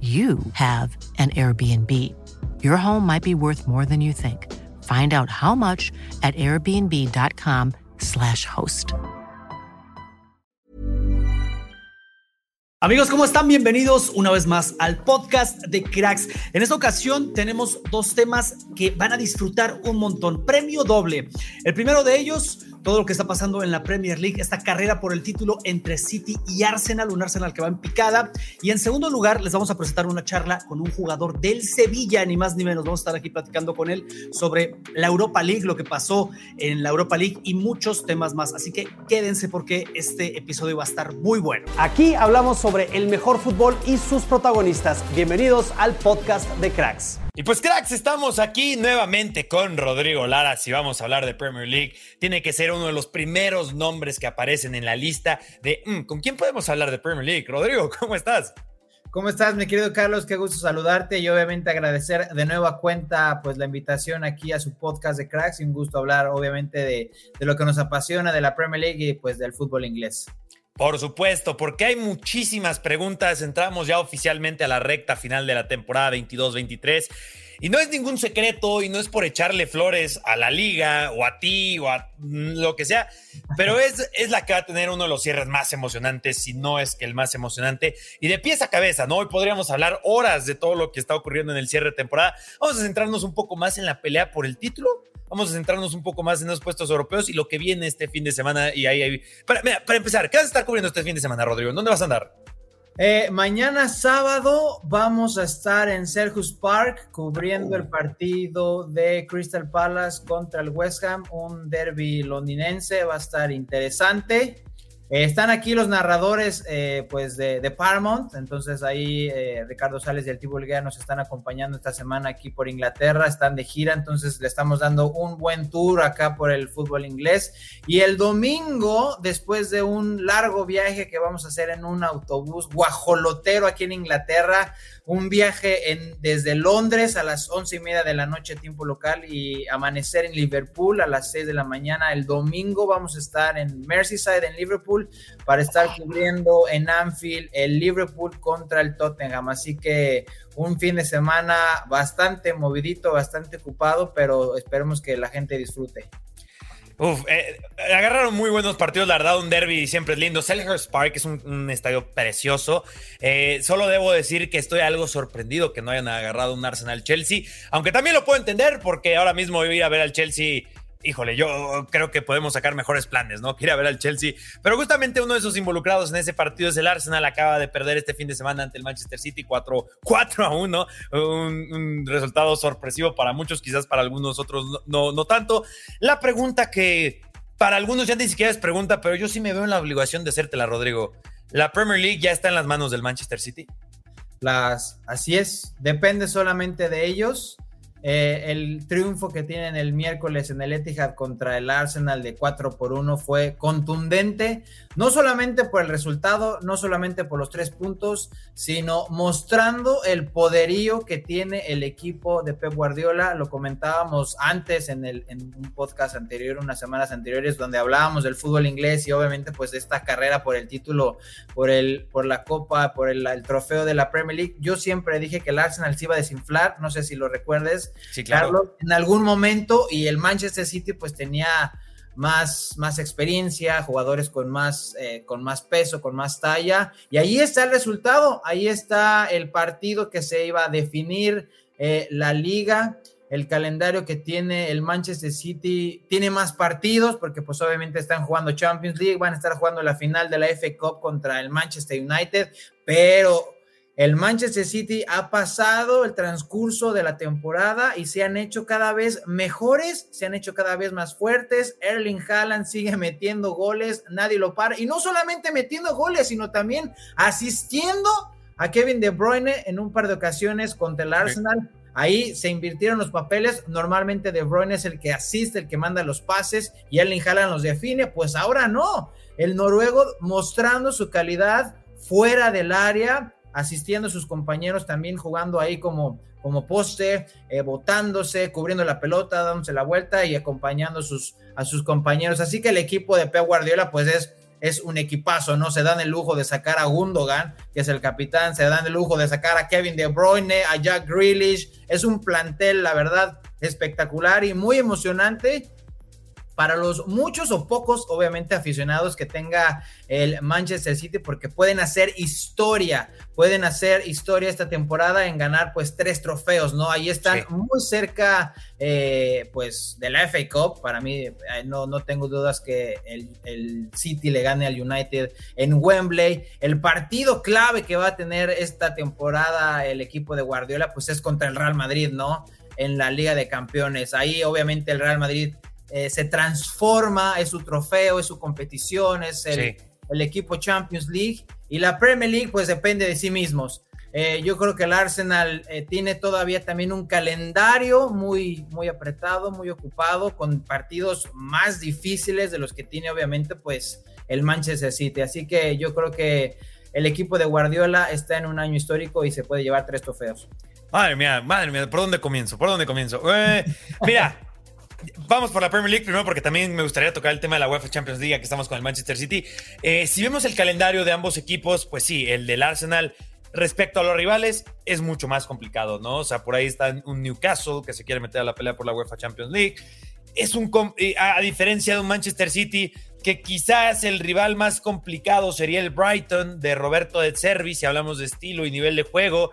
you have an Airbnb. Your home might be worth more than you think. Find out how much at airbnb.com/slash host. Amigos, ¿cómo están? Bienvenidos una vez más al podcast de Cracks. En esta ocasión tenemos dos temas que van a disfrutar un montón. Premio doble. El primero de ellos todo lo que está pasando en la Premier League, esta carrera por el título entre City y Arsenal, un Arsenal que va en picada. Y en segundo lugar, les vamos a presentar una charla con un jugador del Sevilla, ni más ni menos. Vamos a estar aquí platicando con él sobre la Europa League, lo que pasó en la Europa League y muchos temas más. Así que quédense porque este episodio va a estar muy bueno. Aquí hablamos sobre el mejor fútbol y sus protagonistas. Bienvenidos al podcast de Cracks. Y pues cracks, estamos aquí nuevamente con Rodrigo Lara. Si vamos a hablar de Premier League, tiene que ser uno de los primeros nombres que aparecen en la lista de mm, ¿con quién podemos hablar de Premier League? Rodrigo, ¿cómo estás? ¿Cómo estás, mi querido Carlos? Qué gusto saludarte y obviamente agradecer de nueva cuenta pues la invitación aquí a su podcast de Cracks y un gusto hablar obviamente de, de lo que nos apasiona de la Premier League y pues del fútbol inglés. Por supuesto, porque hay muchísimas preguntas. Entramos ya oficialmente a la recta final de la temporada 22-23. Y no es ningún secreto y no es por echarle flores a la liga o a ti o a lo que sea, pero es, es la que va a tener uno de los cierres más emocionantes, si no es que el más emocionante. Y de pies a cabeza, ¿no? Hoy podríamos hablar horas de todo lo que está ocurriendo en el cierre de temporada. Vamos a centrarnos un poco más en la pelea por el título Vamos a centrarnos un poco más en los puestos europeos y lo que viene este fin de semana. Y. Para, empezar, ¿qué vas a estar cubriendo este fin de semana, Rodrigo? ¿Dónde vas a andar? Eh, mañana sábado vamos a estar en Selhurst Park cubriendo el partido de Crystal Palace contra el West Ham, un derby londinense, va a estar interesante. Están aquí los narradores eh, pues de, Paramount, entonces ahí eh, Ricardo Sales y el Tibo nos están acompañando esta semana aquí por Inglaterra, están de gira, entonces le estamos dando un buen tour acá por el fútbol inglés. Y el domingo, después de un largo viaje que vamos a hacer en un autobús guajolotero aquí en Inglaterra, un viaje en, desde Londres a las once y media de la noche, tiempo local, y amanecer en Liverpool a las seis de la mañana. El domingo vamos a estar en Merseyside, en Liverpool, para estar cubriendo en Anfield el Liverpool contra el Tottenham. Así que un fin de semana bastante movidito, bastante ocupado, pero esperemos que la gente disfrute. Uf, eh, agarraron muy buenos partidos, la verdad, un derby siempre es lindo. Selhurst Park es un, estadio precioso. Eh, solo debo decir que estoy algo sorprendido que no hayan agarrado un Arsenal Chelsea, aunque también lo puedo entender porque ahora mismo voy a ir a ver al Chelsea híjole, yo creo que podemos sacar mejores planes, ¿no? Quiere ver al Chelsea. Pero justamente uno de esos involucrados en ese partido es el Arsenal. Acaba de perder este fin de semana ante el Manchester City 4, 4 a 1. Un, resultado sorpresivo para muchos, quizás para algunos otros no, no, tanto. La pregunta que para algunos ya ni siquiera es pregunta, pero yo sí me veo en la obligación de hacértela, Rodrigo. ¿La Premier League ya está en las manos del Manchester City? Las, así es, depende solamente de ellos. Eh, el triunfo que tienen el miércoles en el Etihad contra el Arsenal de 4 por 1 fue contundente, no solamente por el resultado, no solamente por los tres puntos, sino mostrando el poderío que tiene el equipo de Pep Guardiola. Lo comentábamos antes en, el, en un podcast anterior, unas semanas anteriores, donde hablábamos del fútbol inglés y obviamente pues de esta carrera por el título, por, el, por la copa, por el, el trofeo de la Premier League. Yo siempre dije que el Arsenal se iba a desinflar, no sé si lo recuerdes Sí, claro. en algún momento y el Manchester City pues tenía más, más experiencia, jugadores con más, eh, con más peso, con más talla. Y ahí está el resultado, ahí está el partido que se iba a definir eh, la liga el calendario que tiene el Manchester City tiene más partidos porque pues obviamente están jugando Champions League, van a estar jugando la final de la FA Cup contra el Manchester United, pero el Manchester City ha pasado el transcurso de la temporada y se han hecho cada vez mejores, se han hecho cada vez más fuertes. Erling Haaland sigue metiendo goles, nadie lo para y no solamente metiendo goles, sino también asistiendo a Kevin De Bruyne en un par de ocasiones contra el Arsenal. Ahí se invirtieron los papeles. Normalmente De Bruyne es el que asiste, el que manda los pases y Erling Haaland los define. Pues ahora no. El noruego mostrando su calidad fuera del área, asistiendo a sus compañeros también jugando ahí como, como poste, eh, botándose, cubriendo la pelota, dándose la vuelta y acompañando sus, a sus compañeros. Así que el equipo de Pep Guardiola pues es es un equipazo, ¿no? Se dan el lujo de sacar a Gundogan, que es el capitán, se dan el lujo de sacar a Kevin De Bruyne, a Jack Grealish. Es un plantel, la verdad, espectacular y muy emocionante para los muchos o pocos, obviamente, aficionados que tenga el Manchester City, porque pueden hacer historia, pueden hacer historia esta temporada en ganar pues tres trofeos, ¿no? Ahí están muy cerca, eh, pues, de la FA Cup. Para mí, eh, no, no tengo dudas que el, el City le gane al United en Wembley. El partido clave que va a tener esta temporada el equipo de Guardiola, pues es contra el Real Madrid, ¿no? En la Liga de Campeones. Ahí, obviamente, el Real Madrid eh, se transforma, es su trofeo, es su competición, es el, equipo Champions League y la Premier League pues depende de sí mismos. Eh, yo creo que el Arsenal eh, tiene todavía también un calendario muy, muy apretado, muy ocupado, con partidos más difíciles de los que tiene obviamente pues el Manchester City. Así que yo creo que el equipo de Guardiola está en un año histórico y se puede llevar tres trofeos. Madre mía, madre mía, ¿por dónde comienzo? ¿Por dónde comienzo? mira, Vamos por la Premier League primero porque también me gustaría tocar el tema de la UEFA Champions League que estamos con el Manchester City. Eh, si vemos el calendario de ambos equipos, pues sí, el del Arsenal respecto a los rivales es mucho más complicado, ¿no? O sea, por ahí está un Newcastle que se quiere meter a la pelea por la UEFA Champions League. Es un, a diferencia de un Manchester City que quizás el rival más complicado sería el Brighton de Roberto de Servi, si hablamos de estilo y nivel de juego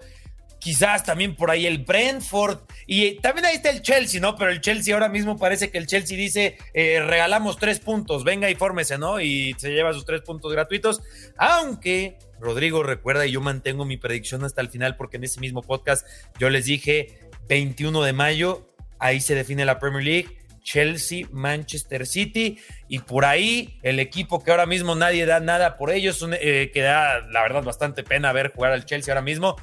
quizás también por ahí el Brentford y también ahí está el Chelsea, ¿no? Pero el Chelsea ahora mismo parece que el Chelsea dice eh, regalamos tres puntos, venga y fórmese, ¿no? Y se lleva sus tres puntos gratuitos, aunque Rodrigo recuerda y yo mantengo mi predicción hasta el final porque en ese mismo podcast yo les dije 21 de mayo, ahí se define la Premier League. Chelsea, Manchester City y por ahí el equipo que ahora mismo nadie da nada por ellos, eh, que da la verdad bastante pena ver jugar al Chelsea ahora mismo,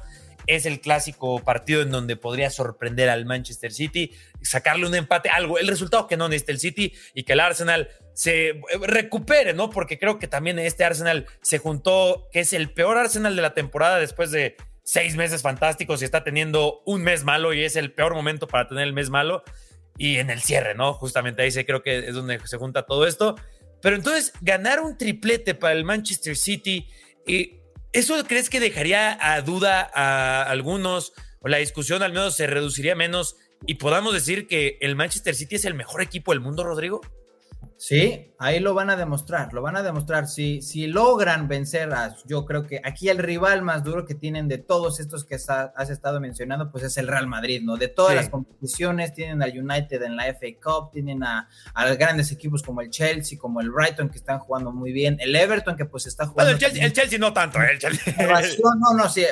es el clásico partido en donde podría sorprender al Manchester City, sacarle un empate, algo, el resultado que no necesita el City y que el Arsenal se recupere, ¿no? Porque creo que también este Arsenal se juntó, que es el peor Arsenal de la temporada después de seis meses fantásticos y está teniendo un mes malo y es el peor momento para tener el mes malo. Y en el cierre, ¿no? Justamente ahí creo que es donde se junta todo esto. Pero entonces, ganar un triplete para el Manchester City y ¿Eso crees que dejaría a duda a algunos o la discusión al menos se reduciría menos y podamos decir que el Manchester City es el mejor equipo del mundo, Rodrigo? Sí, ahí lo van a demostrar, lo van a demostrar. Si, si logran vencer a, yo creo que aquí el rival más duro que tienen de todos estos que has estado mencionando, pues es el Real Madrid, ¿no? De todas las competiciones, tienen al United en la FA Cup, tienen a, a, grandes equipos como el Chelsea, como el Brighton, que están jugando muy bien, el Everton, que pues está jugando. Bueno, el Chelsea, no tanto, ¿eh? el Chelsea. No, no, sí,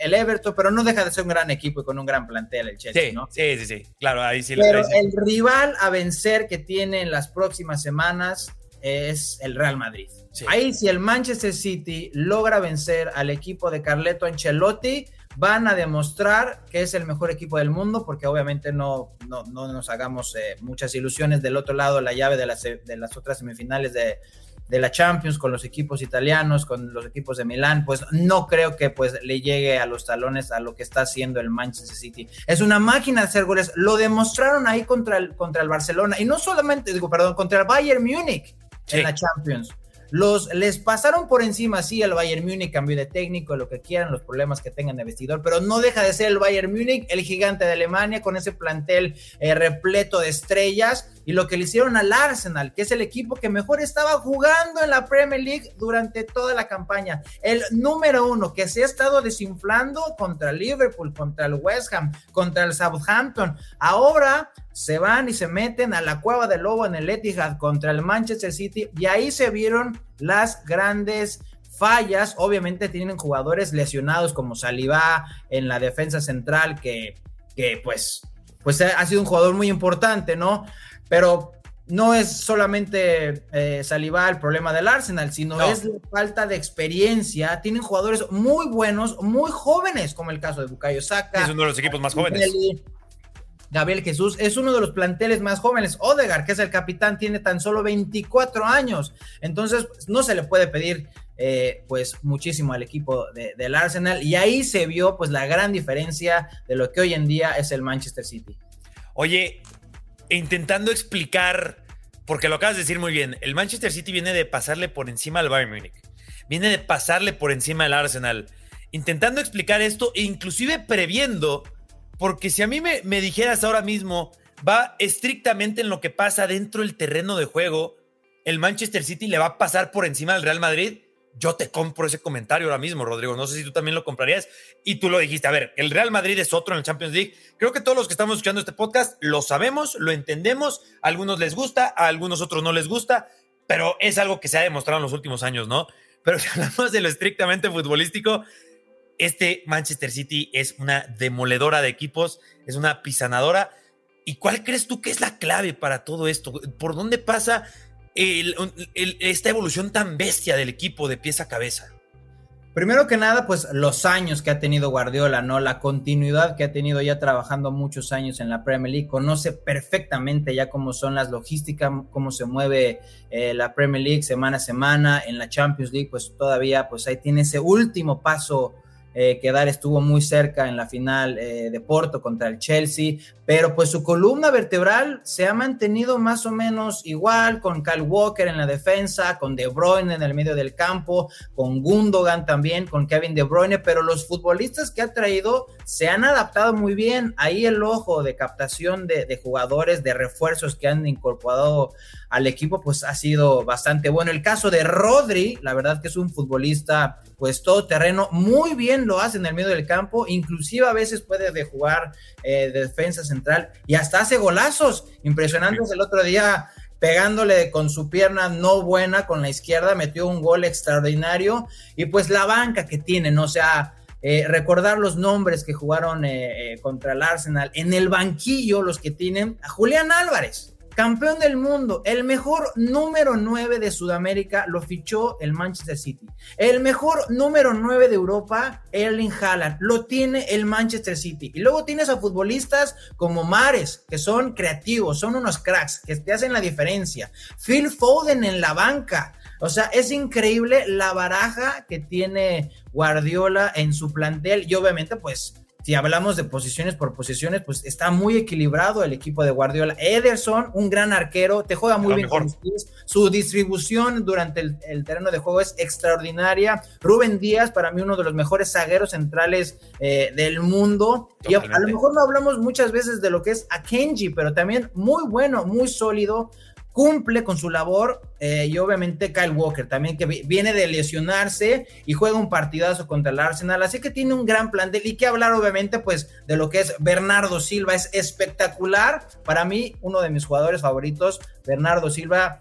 el, Everton, pero no deja de ser un gran equipo y con un gran plantel el Chelsea, ¿no? Sí, sí, sí, claro, ahí sí. Pero el rival a vencer que tiene en las próximas semanas semanas es el Real Madrid. Ahí si el Manchester City logra vencer al equipo de Carleto Ancelotti, van a demostrar que es el mejor equipo del mundo, porque obviamente no, no, nos hagamos eh, muchas ilusiones del otro lado, la llave de las, de las otras semifinales de, de la Champions con los equipos italianos, con los equipos de Milán, pues no creo que pues le llegue a los talones a lo que está haciendo el Manchester City. Es una máquina de hacer goles, lo demostraron ahí contra el, contra el Barcelona y no solamente, digo, perdón, contra el Bayern Múnich en la Champions. Los, les pasaron por encima, sí, el Bayern Múnich, cambio de técnico, lo que quieran, los problemas que tengan de vestidor, pero no deja de ser el Bayern Múnich, el gigante de Alemania, con ese plantel eh, repleto de estrellas y lo que le hicieron al Arsenal, que es el equipo que mejor estaba jugando en la Premier League durante toda la campaña. El número uno que se ha estado desinflando contra Liverpool, contra el West Ham, contra el Southampton. Ahora se van y se meten a la cueva del lobo en el Etihad contra el Manchester City y ahí se vieron las grandes fallas. Obviamente tienen jugadores lesionados como Saliba en la defensa central que, que pues, pues ha sido un jugador muy importante, ¿no? Pero no es solamente eh, Saliba el problema del Arsenal, sino es la falta de experiencia. Tienen jugadores muy buenos, muy jóvenes, como el caso de Bukayo Saka. Es uno de los equipos más jóvenes. Gabriel Jesús es uno de los planteles más jóvenes. Odegar, que es el capitán, tiene tan solo 24 años. Entonces, pues, no se le puede pedir eh, pues muchísimo al equipo del Arsenal. Y ahí se vio pues la gran diferencia de lo que hoy en día es el Manchester City. Oye, intentando explicar, porque lo acabas de decir muy bien, el Manchester City viene de pasarle por encima al Bayern Múnich, viene de pasarle por encima al Arsenal, intentando explicar esto e inclusive previendo, porque si a mí me, me dijeras ahora mismo, va estrictamente en lo que pasa dentro del terreno de juego, el Manchester City le va a pasar por encima del Real Madrid, yo te compro ese comentario ahora mismo, Rodrigo. No sé si tú también lo comprarías. Y tú lo dijiste. A ver, el Real Madrid es otro en el Champions League. Creo que todos los que estamos escuchando este podcast lo sabemos, lo entendemos. A algunos les gusta, a algunos otros no les gusta, pero es algo que se ha demostrado en los últimos años, ¿no? Pero si hablamos de lo estrictamente futbolístico, este Manchester City es una demoledora de equipos, es una pisanadora. ¿Y cuál crees tú que es la clave para todo esto? ¿Por dónde pasa esta evolución tan bestia del equipo de pieza a cabeza? Primero que nada, pues los años que ha tenido Guardiola, ¿no? La continuidad que ha tenido ya trabajando muchos años en la Premier League, conoce perfectamente ya cómo son las logísticas, cómo se mueve eh, la Premier League semana a semana, en la Champions League, pues todavía, pues ahí tiene ese último paso eh, que dar estuvo muy cerca en la final eh, de Porto contra el Chelsea, pero pues su columna vertebral se ha mantenido más o menos igual con Kyle Walker en la defensa, con De Bruyne en el medio del campo, con Gundogan también, con Kevin De Bruyne, pero los futbolistas que ha traído se han adaptado muy bien. Ahí el ojo de captación de, de jugadores, de refuerzos que han incorporado al equipo, pues ha sido bastante bueno. El caso de Rodri, la verdad que es un futbolista pues todo terreno, muy bien lo hace en el medio del campo, inclusive a veces puede de jugar eh, de defensa central y hasta hace golazos impresionantes el otro día pegándole con su pierna no buena con la izquierda, metió un gol extraordinario y pues la banca que tienen, o sea, eh, recordar los nombres que jugaron eh, contra el Arsenal, en el banquillo los que tienen a Julián Álvarez, campeón del mundo, el mejor número 9 de Sudamérica lo fichó el Manchester City. El mejor número 9 de Europa, Erling Haaland, lo tiene el Manchester City. Y luego tienes a futbolistas como Mares, que son creativos, son unos cracks, que te hacen la diferencia. Phil Foden en la banca. O sea, es increíble la baraja que tiene Guardiola en su plantel y obviamente pues si hablamos de posiciones por posiciones, pues está muy equilibrado el equipo de Guardiola. Ederson, un gran arquero, te juega muy bien con Su distribución durante el, terreno de juego es extraordinaria. Rubén Díaz, para mí, uno de los mejores zagueros centrales eh, del mundo. Y a, lo mejor no hablamos muchas veces de lo que es Akenji, pero también muy bueno, muy sólido cumple con su labor eh, y obviamente Kyle Walker también que viene de lesionarse y juega un partidazo contra el Arsenal, así que tiene un gran plan de y que hablar obviamente pues de lo que es Bernardo Silva, es espectacular, para mí uno de mis jugadores favoritos, Bernardo Silva,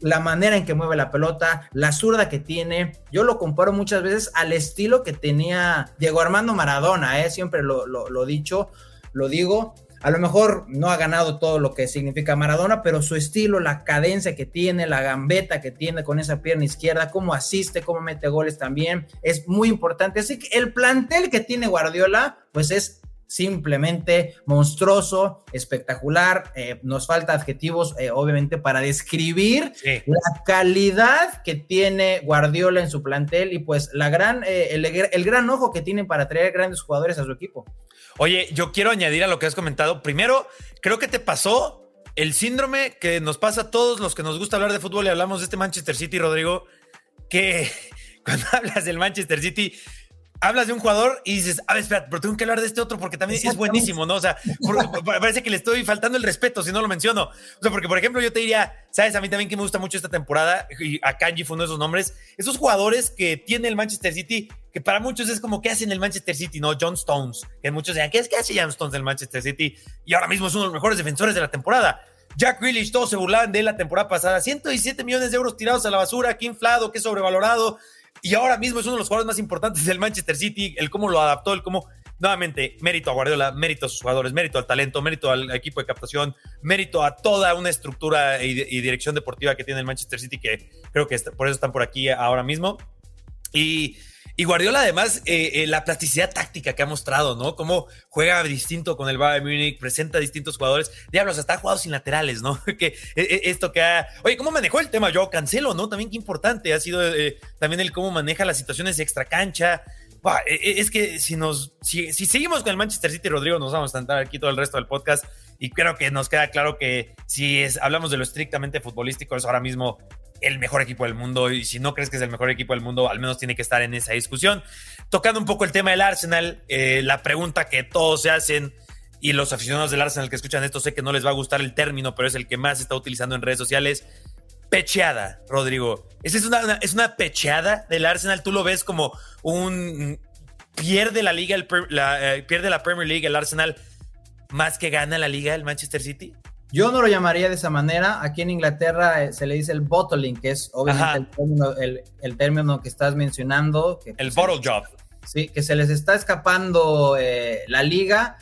la manera en que mueve la pelota, la zurda que tiene, yo lo comparo muchas veces al estilo que tenía Diego Armando Maradona, ¿eh? siempre lo, lo, lo dicho, lo digo, a lo mejor no ha ganado todo lo que significa Maradona, pero su estilo, la cadencia que tiene, la gambeta que tiene con esa pierna izquierda, cómo asiste, cómo mete goles también, es muy importante. Así que el plantel que tiene Guardiola, pues es simplemente monstruoso, espectacular. Eh, nos falta adjetivos, eh, obviamente, para describir la calidad que tiene Guardiola en su plantel y pues la gran, eh, el, gran ojo que tiene para traer grandes jugadores a su equipo. Oye, yo quiero añadir a lo que has comentado. Primero, creo que te pasó el síndrome que nos pasa a todos los que nos gusta hablar de fútbol y hablamos de este Manchester City, Rodrigo, que cuando hablas del Manchester City hablas de un jugador y dices, a ver, espera, pero tengo que hablar de este otro porque también es buenísimo, ¿no? O sea, parece que le estoy faltando el respeto si no lo menciono. O sea, porque, por ejemplo, yo te diría, ¿sabes? A mí también que me gusta mucho esta temporada, y a Kanji fue uno de esos nombres, esos jugadores que tiene el Manchester City, que para muchos es como, ¿qué hacen el Manchester City? ¿No? John Stones, que muchos decían, ¿qué es que hace John Stones en el Manchester City? Y ahora mismo es uno de los mejores defensores de la temporada. Jack Grealish, todos se burlaban de él la temporada pasada. 117 millones de euros tirados a la basura, qué inflado, qué sobrevalorado y ahora mismo es uno de los jugadores más importantes del Manchester City, el cómo lo adaptó, el cómo, nuevamente, mérito a Guardiola, mérito a sus jugadores, mérito al talento, mérito al equipo de captación, mérito a toda una estructura y, dirección deportiva que tiene el Manchester City, que creo que por eso están por aquí ahora mismo. Y y Guardiola, además, eh, eh, la plasticidad táctica que ha mostrado, ¿no? Cómo juega distinto con el Bayern Múnich, presenta distintos jugadores. Diablos, hasta ha jugado sin laterales, ¿no? que eh, esto que ha. Oye, ¿cómo manejó el tema? Yo cancelo, ¿no? También qué importante ha sido también el cómo maneja las situaciones de extra cancha. es que si nos. Si, si, seguimos con el Manchester City, Rodrigo, nos vamos a sentar aquí todo el resto del podcast. Y creo que nos queda claro que si es, hablamos de lo estrictamente futbolístico, es ahora mismo el mejor equipo del mundo y si no crees que es el mejor equipo del mundo, al menos tiene que estar en esa discusión. Tocando un poco el tema del Arsenal, eh, la pregunta que todos se hacen y los aficionados del Arsenal que escuchan esto sé que no les va a gustar el término, pero es el que más está utilizando en redes sociales. Pecheada, Rodrigo. ¿Esa es una, es una pecheada del Arsenal? ¿Tú lo ves como un... pierde la liga, el, eh, pierde la Premier League el Arsenal más que gana la liga el Manchester City? Yo no lo llamaría de esa manera. Aquí en Inglaterra eh, se le dice el bottling, que es obviamente el término, que estás mencionando. Que, el bottle job. Sí, que se les está escapando eh, la liga.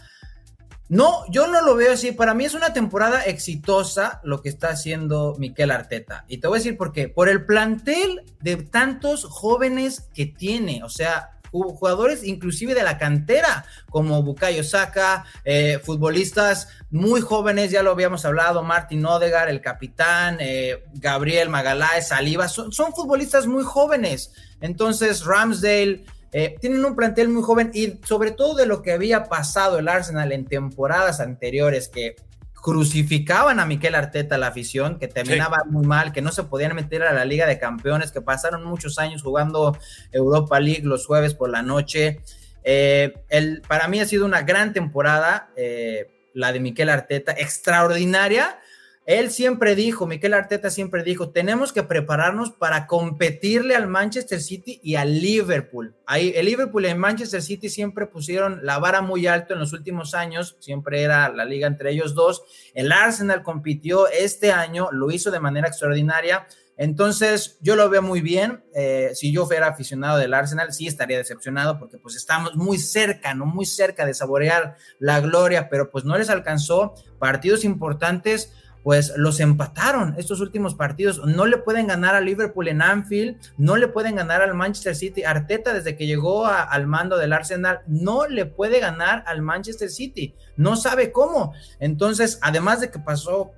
No, yo no lo veo así. Para mí es una temporada exitosa lo que está haciendo Miquel Arteta. Y te voy a decir por qué. Por el plantel de tantos jóvenes que tiene. O sea, jugadores inclusive de la cantera, como Bukayo Saka, eh, futbolistas muy jóvenes, ya lo habíamos hablado, Martin Odegar, el capitán, eh, Gabriel Magaláes, Saliba, son, futbolistas muy jóvenes. Entonces, Ramsdale, eh, tienen un plantel muy joven y sobre todo de lo que había pasado el Arsenal en temporadas anteriores, que crucificaban a Miquel Arteta la afición, que terminaba muy mal, que no se podían meter a la Liga de Campeones, que pasaron muchos años jugando Europa League los jueves por la noche. Eh, el, para mí ha sido una gran temporada, eh, la de Miquel Arteta, extraordinaria, él siempre dijo, Miquel Arteta siempre dijo, tenemos que prepararnos para competirle al Manchester City y al Liverpool. Ahí, el Liverpool y el Manchester City siempre pusieron la vara muy alto en los últimos años, siempre era la liga entre ellos dos. El Arsenal compitió este año, lo hizo de manera extraordinaria. Entonces, yo lo veo muy bien. Eh, si yo fuera aficionado del Arsenal, sí estaría decepcionado porque pues estamos muy cerca, ¿no? Muy cerca de saborear la gloria, pero pues no les alcanzó partidos importantes pues los empataron estos últimos partidos. No le pueden ganar a Liverpool en Anfield, no le pueden ganar al Manchester City. Arteta, desde que llegó al mando del Arsenal, no le puede ganar al Manchester City. No sabe cómo. Entonces, además de que pasó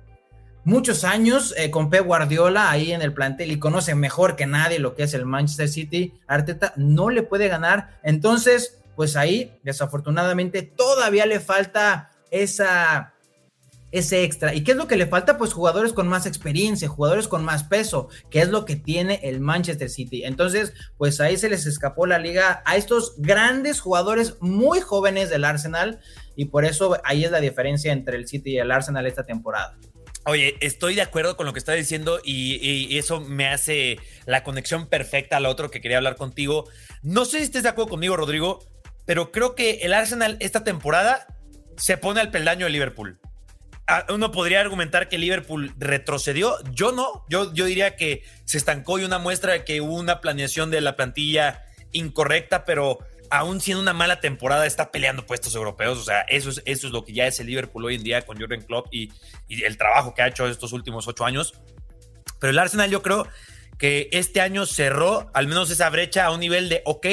muchos años eh, con Pep Guardiola ahí en el plantel y conoce mejor que nadie lo que es el Manchester City, Arteta no le puede ganar. Entonces, pues ahí, desafortunadamente, todavía le falta esa ese extra. ¿Y qué es lo que le falta? Pues jugadores con más experiencia, jugadores con más peso, que es lo que tiene el Manchester City. Entonces, pues ahí se les escapó la liga a estos grandes jugadores muy jóvenes del Arsenal y por eso ahí es la diferencia entre el City y el Arsenal esta temporada. Oye, estoy de acuerdo con lo que está diciendo y, eso me hace la conexión perfecta al otro que quería hablar contigo. No sé si estés de acuerdo conmigo, Rodrigo, pero creo que el Arsenal esta temporada se pone al peldaño de Liverpool uno podría argumentar que Liverpool retrocedió. Yo no. Yo, yo diría que se estancó y una muestra de que hubo una planeación de la plantilla incorrecta, pero aún siendo una mala temporada está peleando puestos europeos. O sea, eso es, eso es lo que ya es el Liverpool hoy en día con Jurgen Klopp y, y el trabajo que ha hecho estos últimos ocho años. Pero el Arsenal yo creo que este año cerró al menos esa brecha a un nivel de, ok,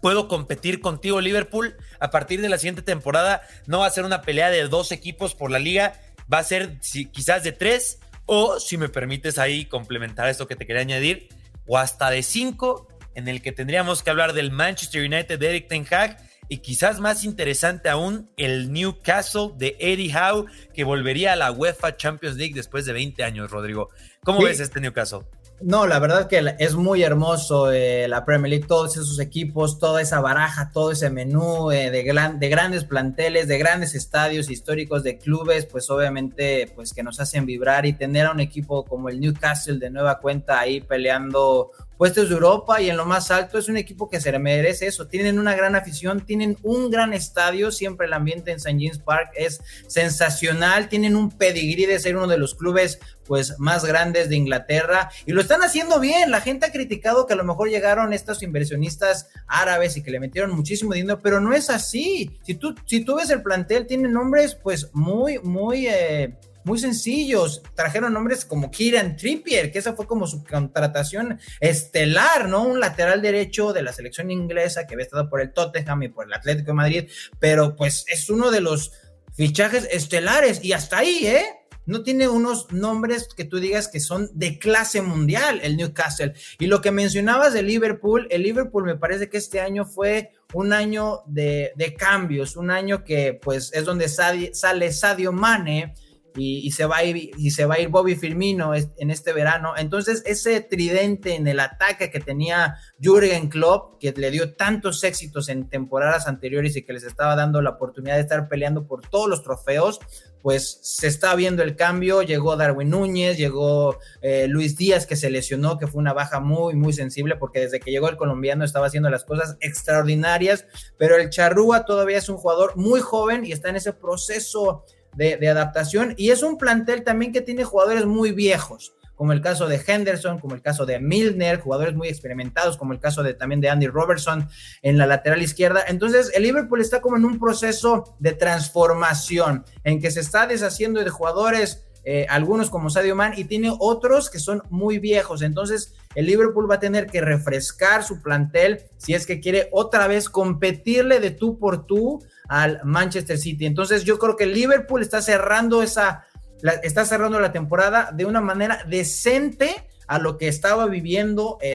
puedo competir contigo Liverpool. A partir de la siguiente temporada no va a ser una pelea de dos equipos por la liga, va a ser quizás de tres o si me permites ahí complementar esto que te quería añadir, o hasta de cinco en el que tendríamos que hablar del Manchester United de Eric Ten Hag y quizás más interesante aún el Newcastle de Eddie Howe que volvería a la UEFA Champions League después de 20 años, Rodrigo. ¿Cómo ves este Newcastle? No, la verdad que es muy hermoso eh, la Premier League, todos esos equipos, toda esa baraja, todo ese menú eh, de, de grandes planteles, de grandes estadios históricos, de clubes, pues obviamente pues que nos hacen vibrar y tener a un equipo como el Newcastle de nueva cuenta ahí peleando puestos de Europa y en lo más alto es un equipo que se merece eso. Tienen una gran afición, tienen un gran estadio, siempre el ambiente en St. James Park es sensacional, tienen un pedigrí de ser uno de los clubes pues más grandes de Inglaterra y lo están haciendo bien. La gente ha criticado que a lo mejor llegaron estos inversionistas árabes y que le metieron muchísimo dinero, pero no es así. Si tú, si tú ves el plantel, tiene nombres pues muy, muy... Eh, muy sencillos. Trajeron nombres como Kieran Trippier, que esa fue como su contratación estelar, ¿no? Un lateral derecho de la selección inglesa que había estado por el Tottenham y por el Atlético de Madrid, pero pues es uno de los fichajes estelares y hasta ahí, ¿eh? No tiene unos nombres que tú digas que son de clase mundial el Newcastle. Y lo que mencionabas de Liverpool, el Liverpool me parece que este año fue un año de, de cambios, un año que pues es donde sale Sadio Mane y, se va a ir, y se va a ir Bobby Firmino en este verano. Entonces, ese tridente en el ataque que tenía Jürgen Klopp, que le dio tantos éxitos en temporadas anteriores y que les estaba dando la oportunidad de estar peleando por todos los trofeos, pues se está viendo el cambio. Llegó Darwin Núñez, llegó eh, Luis Díaz, que se lesionó, que fue una baja muy, muy sensible, porque desde que llegó el colombiano estaba haciendo las cosas extraordinarias. Pero el Charrúa todavía es un jugador muy joven y está en ese proceso de, adaptación y es un plantel también que tiene jugadores muy viejos, como el caso de Henderson, como el caso de Milner, jugadores muy experimentados, como el caso de también de Andy Robertson en la lateral izquierda. Entonces, el Liverpool está como en un proceso de transformación, en que se está deshaciendo de jugadores, eh, algunos como Sadio Man, y tiene otros que son muy viejos. Entonces, el Liverpool va a tener que refrescar su plantel si es que quiere otra vez competirle de tú por tú al Manchester City. Entonces yo creo que Liverpool está cerrando esa, está cerrando la temporada de una manera decente a lo que estaba viviendo. Eh.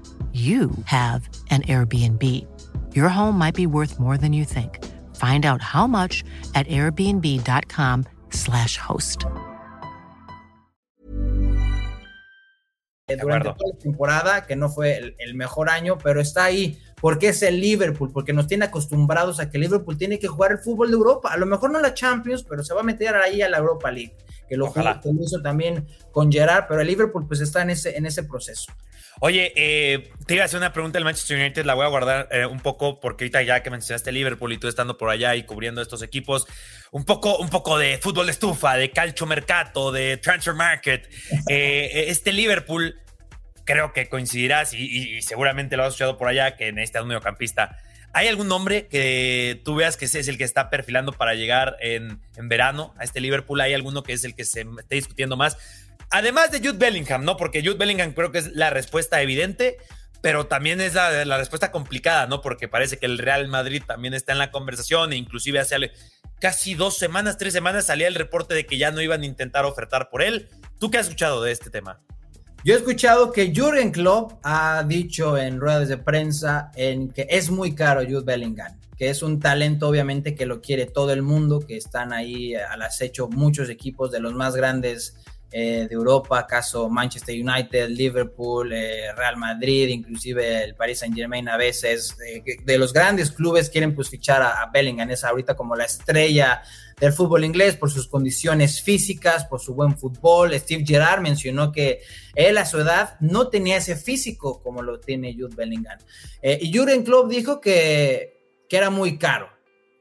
you have an Airbnb. Your home might be worth more than you think. Find out how much at airbnb.com/slash host. Durante toda la temporada, que no fue el, el, mejor año, pero está ahí porque es el Liverpool, porque nos tiene acostumbrados a que Liverpool tiene que jugar el fútbol de Europa. A lo mejor no la Champions, pero se va a meter ahí a la Europa League, que lo, que lo hizo también con Gerard, pero el Liverpool pues está en ese, en ese proceso. Oye, eh, te iba a hacer una pregunta del Manchester United, la voy a guardar eh, un poco porque ahorita ya que mencionaste Liverpool y tú estando por allá y cubriendo estos equipos, un poco, un poco de fútbol de estufa, de calcio mercato, de transfer market. Eh, este Liverpool, creo que coincidirás y, seguramente lo has escuchado por allá que necesita un mediocampista. ¿Hay algún nombre que tú veas que es el que está perfilando para llegar en, en verano a este Liverpool? ¿Hay alguno que es el que se esté discutiendo más? Además de Jude Bellingham, ¿no? Porque Jude Bellingham creo que es la respuesta evidente, pero también es la, respuesta complicada, ¿no? Porque parece que el Real Madrid también está en la conversación e inclusive hace casi dos semanas, tres semanas salía el reporte de que ya no iban a intentar ofertar por él. ¿Tú qué has escuchado de este tema? Yo he escuchado que Jürgen Klopp ha dicho en ruedas de prensa en que es muy caro Jude Bellingham, que es un talento obviamente que lo quiere todo el mundo, que están ahí al acecho muchos equipos de los más grandes eh, de Europa, caso Manchester United, Liverpool, eh, Real Madrid, inclusive el Paris Saint Germain a veces, eh, de los grandes clubes quieren pues fichar a, Bellingham, es ahorita como la estrella del fútbol inglés por sus condiciones físicas, por su buen fútbol. Steve Gerrard mencionó que él a su edad no tenía ese físico como lo tiene Jude Bellingham. y Jurgen Klopp dijo que, que era muy caro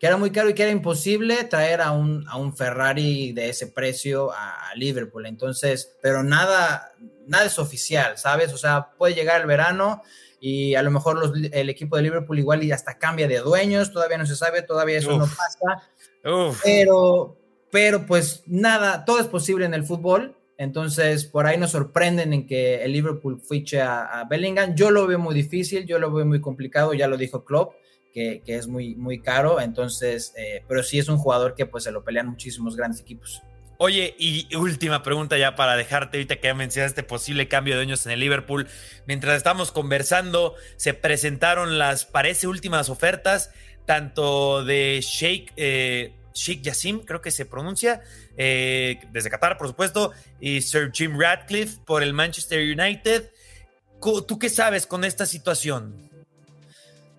que era muy caro y que era imposible traer a un, a un Ferrari de ese precio a, Liverpool. Entonces, pero nada, nada es oficial, ¿sabes? O sea, puede llegar el verano y a lo mejor el equipo de Liverpool igual y hasta cambia de dueños, todavía no se sabe, todavía eso no pasa. Pero, pero pues nada, todo es posible en el fútbol. Entonces, por ahí nos sorprenden en que el Liverpool fiche a, a Bellingham. Yo lo veo muy difícil, yo lo veo muy complicado, ya lo dijo Klopp que, es muy, muy caro, entonces, eh, pero sí es un jugador que pues se lo pelean muchísimos grandes equipos. Oye, y última pregunta ya para dejarte ahorita que ya mencionaste posible cambio de dueños en el Liverpool. Mientras estamos conversando, se presentaron las, parece, últimas ofertas, tanto de Sheikh, eh, Sheikh Yassim, creo que se pronuncia, eh, desde Qatar, por supuesto, y Sir Jim Radcliffe por el Manchester United. ¿Tú qué sabes con esta situación?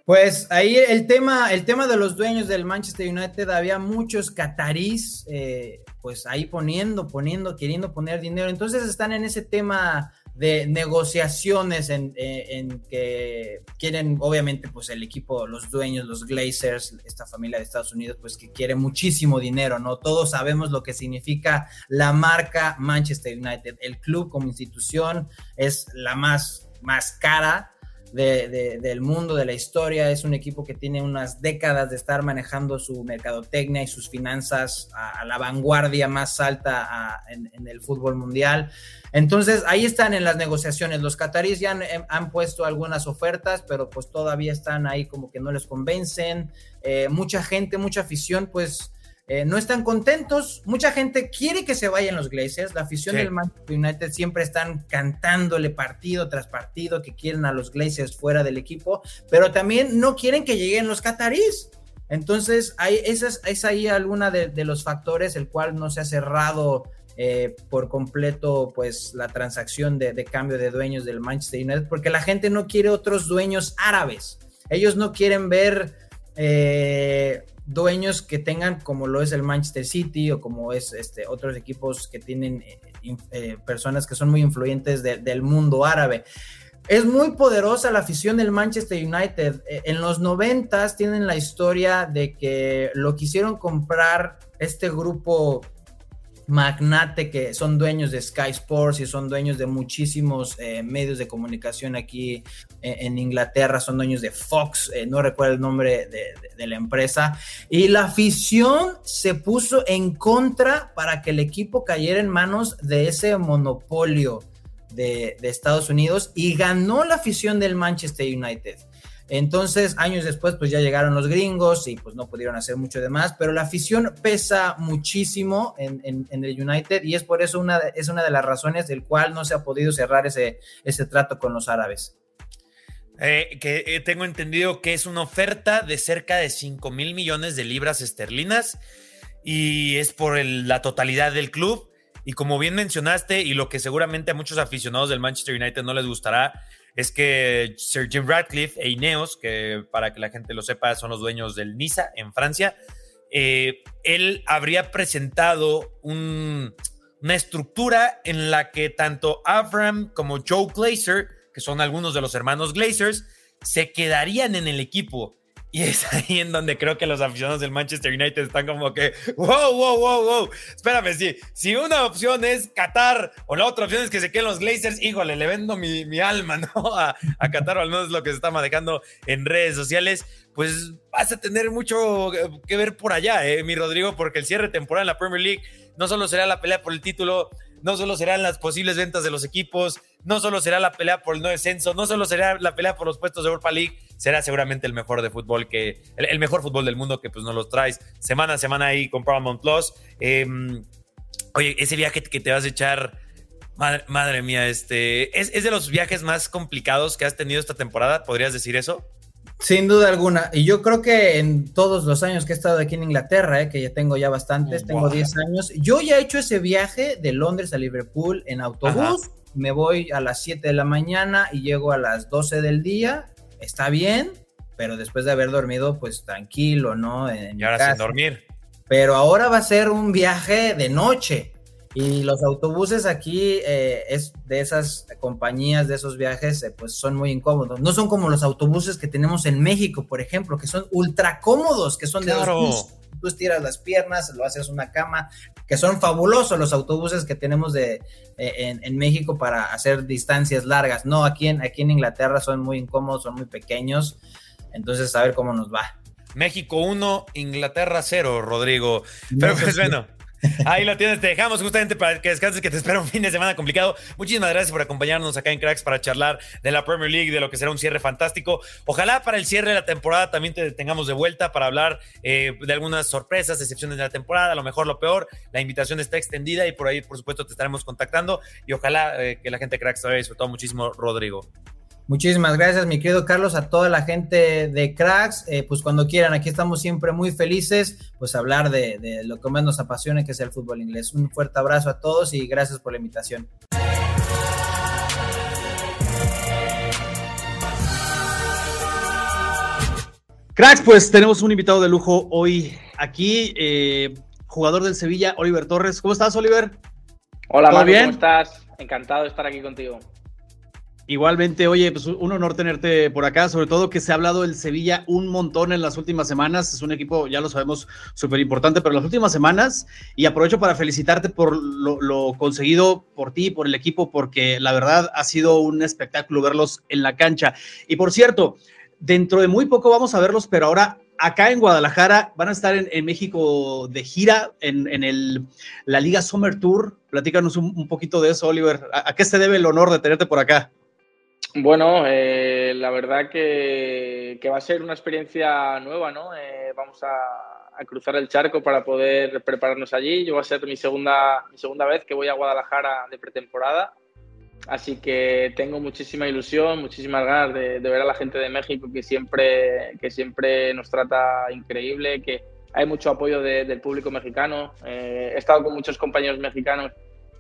Pues ahí el tema, el tema de los dueños del Manchester United, había muchos catarís, eh, pues ahí poniendo, poniendo, queriendo poner dinero. Entonces están en ese tema de negociaciones en, eh, que quieren, obviamente, pues el equipo, los dueños, los Glazers, esta familia de Estados Unidos, pues que quiere muchísimo dinero, ¿no? Todos sabemos lo que significa la marca Manchester United. El club como institución es la más, más cara del mundo, de la historia. Es un equipo que tiene unas décadas de estar manejando su mercadotecnia y sus finanzas a, la vanguardia más alta en, el fútbol mundial. Entonces, ahí están en las negociaciones. Los cataríes ya han, han, puesto algunas ofertas, pero pues todavía están ahí como que no les convencen. Eh, mucha gente, mucha afición, pues eh, no están contentos. Mucha gente quiere que se vayan los Glazers. La afición del Manchester United siempre están cantándole partido tras partido que quieren a los Glazers fuera del equipo, pero también no quieren que lleguen los Qataris. Entonces, hay, esa es, ahí alguna de, los factores el cual no se ha cerrado eh, por completo pues la transacción de, de, cambio de dueños del Manchester United, porque la gente no quiere otros dueños árabes. Ellos no quieren ver eh, dueños que tengan como lo es el Manchester City o como es este, otros equipos que tienen eh, eh, personas que son muy influyentes del mundo árabe. Es muy poderosa la afición del Manchester United. Eh, en los noventas tienen la historia de que lo quisieron comprar este grupo magnate que son dueños de Sky Sports y son dueños de muchísimos medios de comunicación aquí en Inglaterra, son dueños de Fox, eh, no recuerdo el nombre de, la empresa, y la afición se puso en contra para que el equipo cayera en manos de ese monopolio de, de Estados Unidos y ganó la afición del Manchester United. Entonces, años después, pues ya llegaron los gringos y pues no pudieron hacer mucho de más, pero la afición pesa muchísimo en, el United y es por eso una, es una de las razones del cual no se ha podido cerrar ese, ese trato con los árabes. Eh, que eh, tengo entendido que es una oferta de cerca de 5 mil millones de libras esterlinas y es por la totalidad del club. Y como bien mencionaste, y lo que seguramente a muchos aficionados del Manchester United no les gustará, es que Sir Jim Radcliffe e Ineos, que para que la gente lo sepa son los dueños del Niza en Francia, eh, él habría presentado una estructura en la que tanto Avram como Joe Glazer, que son algunos de los hermanos Glazers, se quedarían en el equipo y es ahí en donde creo que los aficionados del Manchester United están como que, wow, wow, wow, wow. Espérame, si, si una opción es Qatar o la otra opción es que se queden los Glazers, híjole, le vendo mi, mi alma, ¿no? A, a, Qatar, o al menos lo que se está manejando en redes sociales. Pues vas a tener mucho que ver por allá, ¿eh, mi Rodrigo? Porque el cierre de temporada en la Premier League no solo será la pelea por el título, no solo serán las posibles ventas de los equipos, no solo será la pelea por el no descenso, no solo será la pelea por los puestos de Europa League, será seguramente el mejor de fútbol que, el, mejor fútbol del mundo que pues nos los traes semana a semana ahí con Paramount Plus. Em, oye, ese viaje que te vas a echar Madre, mía, este ¿es, ¿es, de los viajes más complicados que has tenido esta temporada, ¿podrías decir eso? Sin duda alguna. Y yo creo que en todos los años que he estado aquí en Inglaterra, eh, que ya tengo ya bastantes, tengo 10 años, yo ya he hecho ese viaje de Londres a Liverpool en autobús. Me voy a las 7 de la mañana y llego a las 12 del día. Está bien, pero después de haber dormido, pues tranquilo, ¿no? En y ahora sin dormir. Pero ahora va a ser un viaje de noche. Y los autobuses aquí eh, es de esas compañías, de esos viajes, eh, pues son muy incómodos. No son como los autobuses que tenemos en México, por ejemplo, que son ultra cómodos, que son de dos Tú estiras las piernas, lo haces una cama, que son fabulosos los autobuses que tenemos de, eh, en, México para hacer distancias largas. No, aquí en, aquí en Inglaterra son muy incómodos, son muy pequeños. Entonces, a ver cómo nos va. México 1, Inglaterra 0, Rodrigo. Pero pues bueno. Ahí lo tienes, te dejamos justamente para que descanses, que te espera un fin de semana complicado. Muchísimas gracias por acompañarnos acá en Cracks para charlar de la Premier League, de lo que será un cierre fantástico. Ojalá para el cierre de la temporada también te tengamos de vuelta para hablar eh, de algunas sorpresas, excepciones de la temporada, a lo mejor lo peor. La invitación está extendida y por ahí, por supuesto, te estaremos contactando y ojalá eh, que la gente de Cracks te haya disfrutado muchísimo, Rodrigo. Muchísimas gracias, mi querido Carlos, a toda la gente de Cracks. Eh, pues cuando quieran, aquí estamos siempre muy felices, pues hablar de, lo que más nos apasiona, que es el fútbol inglés. Un fuerte abrazo a todos y gracias por la invitación. Cracks, pues tenemos un invitado de lujo hoy aquí, eh, jugador del Sevilla, Oliver Torres. ¿Cómo estás, Oliver? Hola, Mario, ¿cómo estás? Encantado de estar aquí contigo. Igualmente, oye, pues un honor tenerte por acá, sobre todo que se ha hablado del Sevilla un montón en las últimas semanas. Es un equipo, ya lo sabemos, súper importante, pero las últimas semanas, y aprovecho para felicitarte por lo, conseguido por ti, por el equipo, porque la verdad ha sido un espectáculo verlos en la cancha. Y por cierto, dentro de muy poco vamos a verlos, pero ahora acá en Guadalajara van a estar en, México de gira en, el, la Liga Summer Tour. Platícanos un, poquito de eso, Oliver. ¿A qué se debe el honor de tenerte por acá? Bueno, eh, la verdad que, va a ser una experiencia nueva, ¿no? Eh, vamos a, cruzar el charco para poder prepararnos allí. Yo va a ser mi segunda, segunda vez que voy a Guadalajara de pretemporada. Así que tengo muchísima ilusión, muchísimas ganas de, ver a la gente de México que siempre, que siempre nos trata increíble, que hay mucho apoyo del público mexicano. Eh, he estado con muchos compañeros mexicanos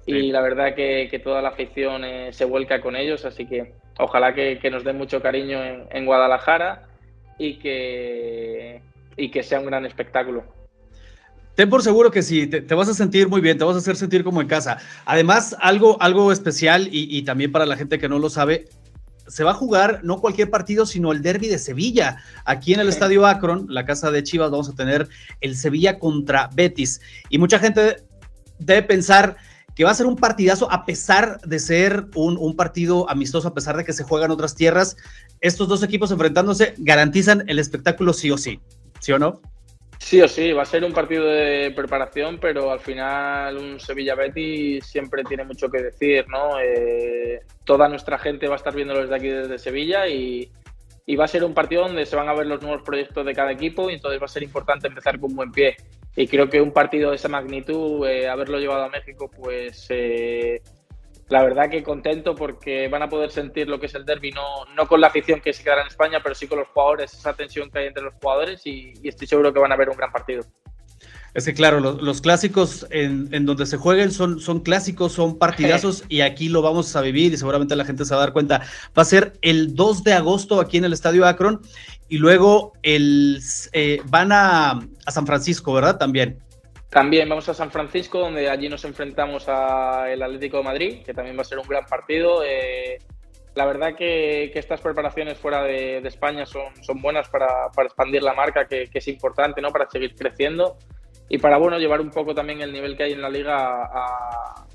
y la verdad que, toda la afición se vuelca con ellos, así que ojalá que, nos den mucho cariño en, Guadalajara y que, y que sea un gran espectáculo. Ten por seguro que sí, te, vas a sentir muy bien, te vas a hacer sentir como en casa. Además, algo, algo especial y, también para la gente que no lo sabe, se va a jugar no cualquier partido, sino el derby de Sevilla. Aquí en el Estadio Akron, la casa de Chivas, vamos a tener el Sevilla contra Betis. Y mucha gente debe pensar, que va a ser un partidazo a pesar de ser un, partido amistoso, a pesar de que se juegan otras tierras. Estos dos equipos enfrentándose garantizan el espectáculo sí o sí, ¿sí o no? Sí o sí, va a ser un partido de preparación, pero al final un Sevilla Betis siempre tiene mucho que decir, ¿no? Eh, toda nuestra gente va a estar viéndolo desde aquí, desde Sevilla, y, y va a ser un partido donde se van a ver los nuevos proyectos de cada equipo y entonces va a ser importante empezar con buen pie y creo que un partido de esa magnitud, eh, haberlo llevado a México, pues eh, la verdad que contento porque van a poder sentir lo que es el derby, no, no con la afición que se quedará en España, pero sí con los jugadores, esa tensión que hay entre los jugadores y, estoy seguro que van a ver un gran partido. Es que claro, los, clásicos en, donde se jueguen son, son clásicos, son partidazos y aquí lo vamos a vivir y seguramente la gente se va a dar cuenta. Va a ser el 2 de agosto aquí en el Estadio Akron y luego el, eh, van a, San Francisco, ¿verdad? También. También vamos a San Francisco, donde allí nos enfrentamos al Atlético de Madrid, que también va a ser un gran partido. Eh, la verdad que, estas preparaciones fuera de, España son, buenas para, expandir la marca, que, es importante, ¿no? Para seguir creciendo y para, bueno, llevar un poco también el nivel que hay en la liga a,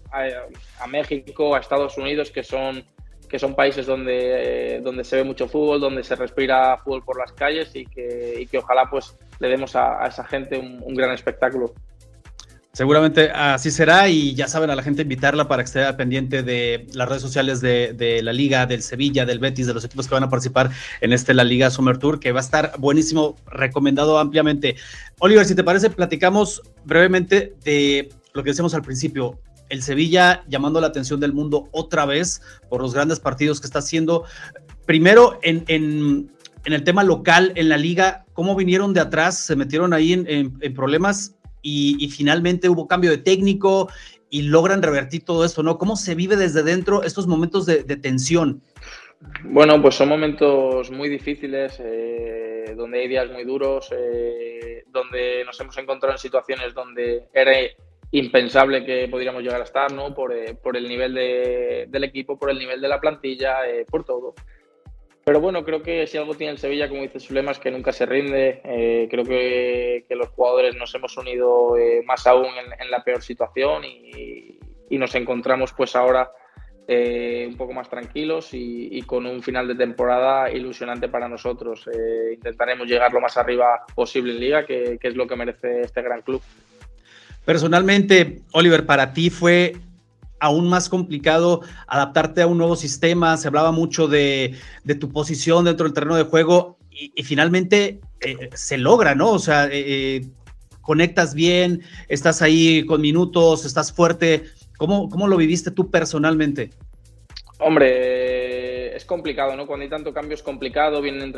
a México, a Estados Unidos, que son que son países donde, donde se ve mucho fútbol, donde se respira fútbol por las calles y que, que ojalá pues le demos a, esa gente un, gran espectáculo. Seguramente así será y ya saben a la gente invitarla para que esté pendiente de las redes sociales de, la Liga, del Sevilla, del Betis, de los equipos que van a participar en este La Liga Summer Tour, que va a estar buenísimo, recomendado ampliamente. Oliver, si te parece, platicamos brevemente de lo que decíamos al principio, el Sevilla llamando la atención del mundo otra vez por los grandes partidos que está haciendo. Primero, en, el tema local, en la liga, ¿cómo vinieron de atrás? Se metieron ahí en, problemas y, finalmente hubo cambio de técnico y logran revertir todo esto, ¿no? ¿Cómo se vive desde dentro estos momentos de, tensión? Bueno, pues son momentos muy difíciles, eh, donde hay días muy duros, eh, donde nos hemos encontrado en situaciones donde era impensable que pudiéramos llegar a estar, ¿no? Por, eh, el nivel del equipo, por el nivel de la plantilla, por todo. Pero bueno, creo que si algo tiene el Sevilla, como dice Zulema, es que nunca se rinde. Eh, creo que, los jugadores nos hemos unido eh, más aún en, la peor situación y, nos encontramos pues ahora eh, un poco más tranquilos y, con un final de temporada ilusionante para nosotros. intentaremos llegar lo más arriba posible en liga, que es lo que merece este gran club. Personalmente, Oliver, para ti fue aún más complicado adaptarte a un nuevo sistema, se hablaba mucho de, tu posición dentro del terreno de juego y, finalmente eh, se logra, ¿no? O sea, eh, eh, conectas bien, estás ahí con minutos, estás fuerte. ¿Cómo, ¿Cómo lo viviste tú personalmente? Hombre, complicado, ¿no? Cuando hay tanto cambio es complicado, vienen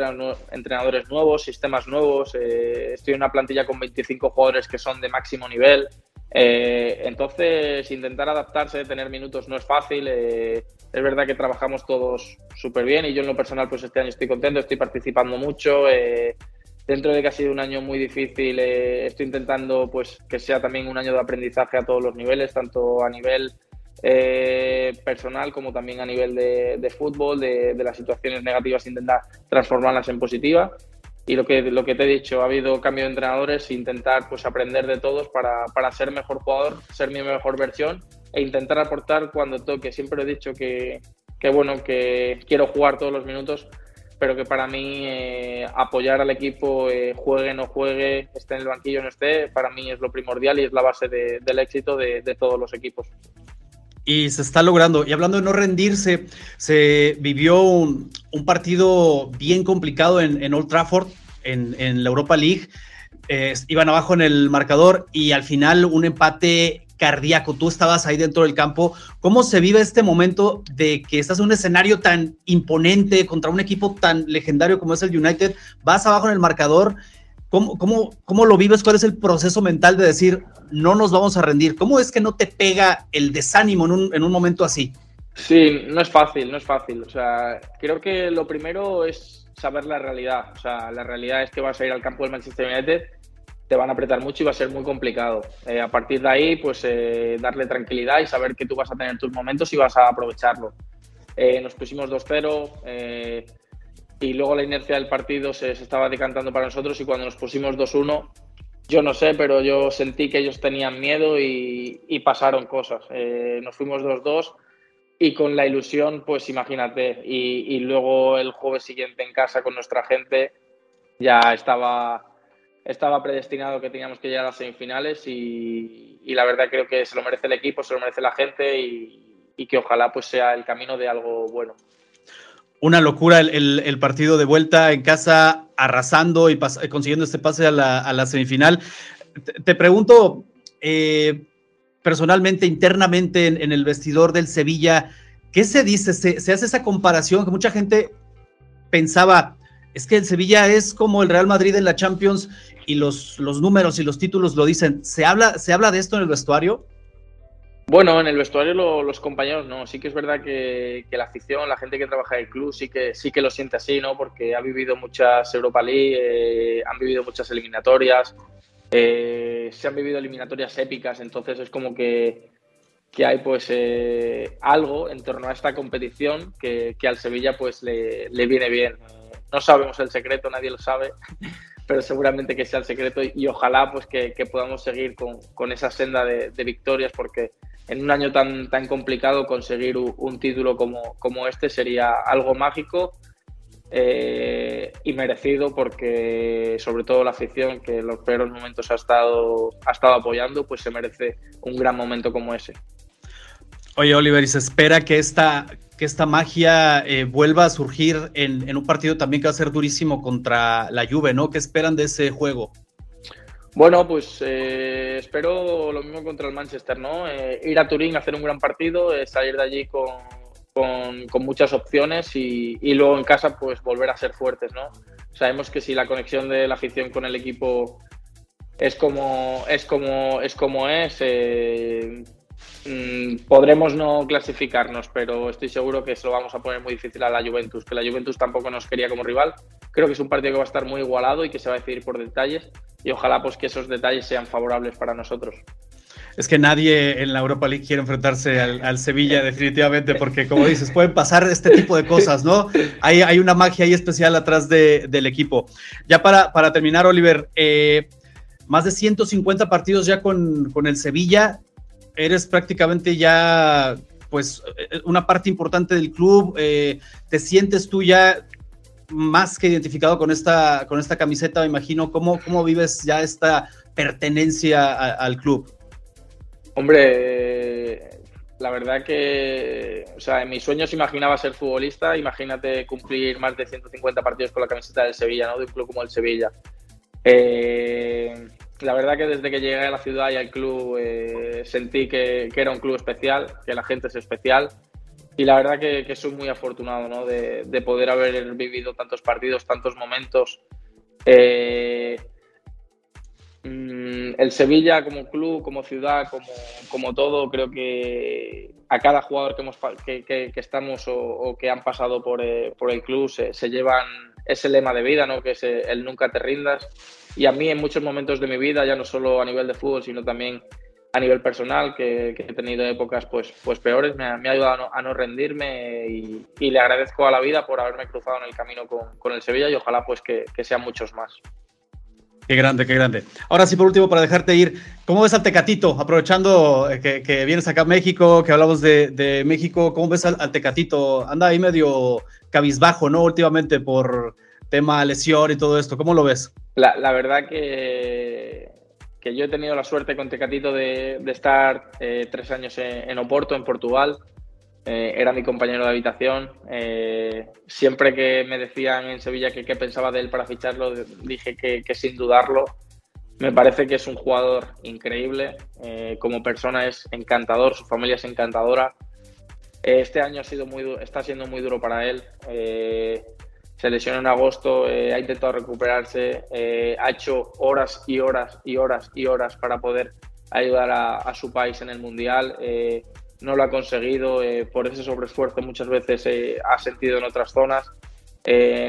entrenadores nuevos, sistemas nuevos, estoy en una plantilla con 25 jugadores que son de máximo nivel, eh, entonces, intentar adaptarse, tener minutos no es fácil. Eh, es verdad que trabajamos todos súper bien y yo en lo personal, pues este año estoy contento, estoy participando mucho. Eh, dentro de que ha sido un año muy difícil, estoy intentando pues que sea también un año de aprendizaje a todos los niveles, tanto a nivel personal como también a nivel de, fútbol, de, de, las situaciones negativas, intentar transformarlas en positivas y lo que, lo que te he dicho, ha habido cambio de entrenadores intentar pues, aprender de todos para, para ser mejor jugador, ser mi mejor versión e intentar aportar cuando toque. Siempre he dicho que, que bueno, que quiero jugar todos los minutos, pero que para mí eh, apoyar al equipo, eh, juegue, no juegue, esté en el banquillo, no esté, para mí es lo primordial y es la base del éxito de, de todos los equipos y se está logrando. Y hablando de no rendirse, se vivió un, partido bien complicado en, Old Trafford, en, la Europa League. Iban abajo en el marcador y al final un empate cardíaco. Tú estabas ahí dentro del campo. ¿Cómo se vive este momento de que estás en un escenario tan imponente contra un equipo tan legendario como es el United? Vas abajo en el marcador ¿Cómo, cómo, cómo lo vives? ¿Cuál es el proceso mental de decir, no nos vamos a rendir? ¿Cómo es que no te pega el desánimo en un, en un momento así? Sí, no es fácil, no es fácil. O sea, creo que lo primero es saber la realidad. O sea, la realidad es que vas a ir al campo del Manchester United, te van a apretar mucho y va a ser muy complicado. Eh, a partir de ahí, pues eh, darle tranquilidad y saber que tú vas a tener tus momentos y vas a aprovecharlo. Eh, nos pusimos 2-0 y luego la inercia del partido se, estaba decantando para nosotros y cuando nos pusimos 2-1, yo no sé, pero yo sentí que ellos tenían miedo y, pasaron cosas. Eh, nos fuimos 2-2 y con la ilusión, pues imagínate, y, luego el jueves siguiente en casa con nuestra gente ya estaba, estaba predestinado que teníamos que llegar a las semifinales y, la verdad creo que se lo merece el equipo, se lo merece la gente y, y que ojalá pues sea el camino de algo bueno una locura el, partido de vuelta en casa, arrasando y consiguiendo este pase a la, semifinal. Te, pregunto, eh, personalmente, internamente en, el vestidor del Sevilla, ¿qué se dice? Se, hace esa comparación que mucha gente pensaba, es que el Sevilla es como el Real Madrid en la Champions y los, los números y los títulos lo dicen. ¿Se habla, ¿Se habla de esto en el vestuario? Bueno, en el vestuario los compañeros no. Sí que es verdad que, la afición, la gente que trabaja en el club, sí que, sí que lo siente así, ¿no? Porque ha vivido muchas Europa League, eh, han vivido muchas eliminatorias, eh, se han vivido eliminatorias épicas, entonces es como que, hay pues eh, algo en torno a esta competición que, al Sevilla pues le, viene bien. No sabemos el secreto, nadie lo sabe, pero seguramente que sea el secreto y, ojalá pues que, podamos seguir con, esa senda de victorias porque en un año tan, tan complicado conseguir un, título como, como, este sería algo mágico eh, y merecido porque sobre todo la afición que en los peores momentos ha estado, ha estado apoyando, pues se merece un gran momento como ese. Oye, Oliver, y se espera que esta, que esta magia eh, vuelva a surgir en, en, un partido también que va a ser durísimo contra la Juve, ¿no? ¿Qué esperan de ese juego? Bueno, pues eh, espero lo mismo contra el Manchester, ¿no? Eh, ir a Turín, hacer un gran partido, eh, salir de allí con, con, muchas opciones y, luego en casa pues volver a ser fuertes, ¿no? Sabemos que si la conexión de la afición con el equipo es como es, como, es, como es mm, podremos no clasificarnos, pero estoy seguro que se lo vamos a poner muy difícil a la Juventus, que la Juventus tampoco nos quería como rival. Creo que es un partido que va a estar muy igualado y que se va a decidir por detalles y ojalá pues que esos detalles sean favorables para nosotros. Es que nadie en la Europa League quiere enfrentarse al, Sevilla definitivamente porque como dices, pueden pasar este tipo de cosas, ¿no? Hay, hay una magia ahí especial atrás del equipo. Ya para, para terminar, Oliver, eh, más de 150 partidos ya con, con el Sevilla, eres prácticamente ya pues una parte importante del club, eh, te sientes tú ya más que identificado con esta, con esta camiseta, me imagino. ¿Cómo, cómo vives ya esta pertenencia al club? Hombre, la verdad que, o sea, en mis sueños imaginaba ser futbolista, imagínate cumplir más de 150 partidos con la camiseta del Sevilla, ¿no? De un club como el Sevilla. Eh, la verdad que desde que llegué a la ciudad y al club eh, sentí que, que, era un club especial, que la gente es especial y la verdad que, soy muy afortunado ¿no? de, poder haber vivido tantos partidos, tantos momentos. Eh, mm, el Sevilla como club, como ciudad, como, como todo, creo que a cada jugador que, hemos, que, estamos o, que han pasado por, eh, por el club se, se, llevan ese lema de vida, ¿no? que es el nunca te rindas. Y a mí en muchos momentos de mi vida, ya no solo a nivel de fútbol, sino también a nivel personal, que, he tenido épocas pues, pues peores, me ha, ayudado a no, rendirme y, le agradezco a la vida por haberme cruzado en el camino con, el Sevilla y ojalá pues que, sean muchos más. Qué grande, qué grande. Ahora sí, por último, para dejarte ir, ¿cómo ves al Tecatito? Aprovechando eh, que, vienes acá a México, que hablamos de, México, ¿cómo ves al, Tecatito? Anda ahí medio cabizbajo, ¿no? Últimamente por tema lesión y todo esto. ¿Cómo lo ves? La, la verdad que que yo he tenido la suerte con Tecatito de, estar eh, tres años en, Oporto, en Portugal. Eh, era mi compañero de habitación. Eh, siempre que me decían en Sevilla que qué pensaba de él para ficharlo, dije que, sin dudarlo. Me parece que es un jugador increíble. como persona es encantador, su familia es encantadora. este año ha sido muy, está siendo muy duro para él se lesionó en agosto, eh, ha intentado recuperarse, eh, ha hecho horas y horas y horas y horas para poder ayudar a, su país en el Mundial. Eh, no lo ha conseguido, por ese sobreesfuerzo muchas veces ha sentido en otras zonas.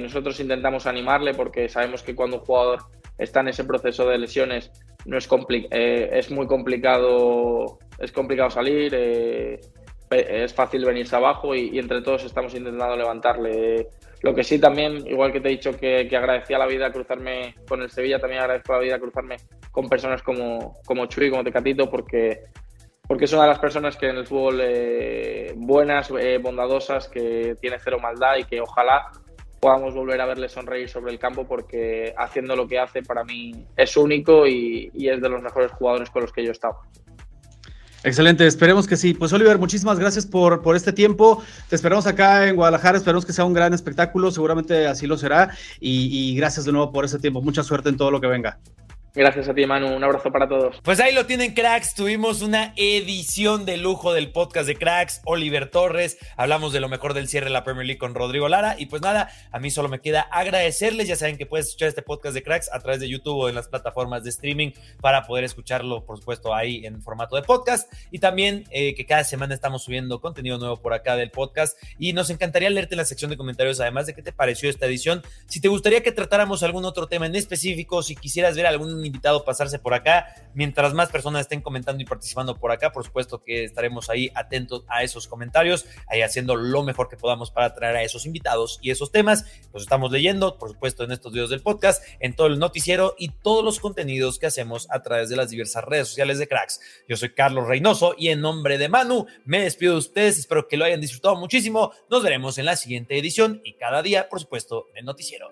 nosotros intentamos animarle porque sabemos que cuando un jugador está en ese proceso de lesiones no es, es muy complicado, es complicado salir, es fácil venirse abajo y, y, entre todos estamos intentando levantarle. Lo que sí también, igual que te he dicho que, que agradecía la vida cruzarme con el Sevilla, también agradezco la vida cruzarme con personas como, como Chuy, como Tecatito, porque, porque es una de las personas que en el fútbol eh, buenas, eh, bondadosas, que tiene cero maldad y que ojalá podamos volver a verle sonreír sobre el campo porque haciendo lo que hace para mí es único y, y es de los mejores jugadores con los que yo he estado. Excelente, esperemos que sí. Pues Oliver, muchísimas gracias por, por este tiempo. Te esperamos acá en Guadalajara, esperamos que sea un gran espectáculo, seguramente así lo será. Y, y gracias de nuevo por este tiempo. Mucha suerte en todo lo que venga. Gracias a ti, Manu. Un abrazo para todos. Pues ahí lo tienen, cracks. Tuvimos una edición de lujo del podcast de cracks. Oliver Torres. Hablamos de lo mejor del cierre de la Premier League con Rodrigo Lara. Y pues nada, a mí solo me queda agradecerles. Ya saben que puedes escuchar este podcast de cracks a través de YouTube o en las plataformas de streaming para poder escucharlo, por supuesto, ahí en formato de podcast. Y también eh, que cada semana estamos subiendo contenido nuevo por acá del podcast. Y nos encantaría leerte en la sección de comentarios, además de qué te pareció esta edición. Si te gustaría que tratáramos algún otro tema en específico, si quisieras ver algún invitado pasarse por acá. Mientras más personas estén comentando y participando por acá, por supuesto que estaremos ahí atentos a esos comentarios, ahí haciendo lo mejor que podamos para traer a esos invitados y esos temas. Los estamos leyendo, por supuesto, en estos videos del podcast, en todo el noticiero y todos los contenidos que hacemos a través de las diversas redes sociales de Cracks. Yo soy Carlos Reynoso y en nombre de Manu me despido de ustedes. Espero que lo hayan disfrutado muchísimo. Nos veremos en la siguiente edición y cada día, por supuesto, en el noticiero.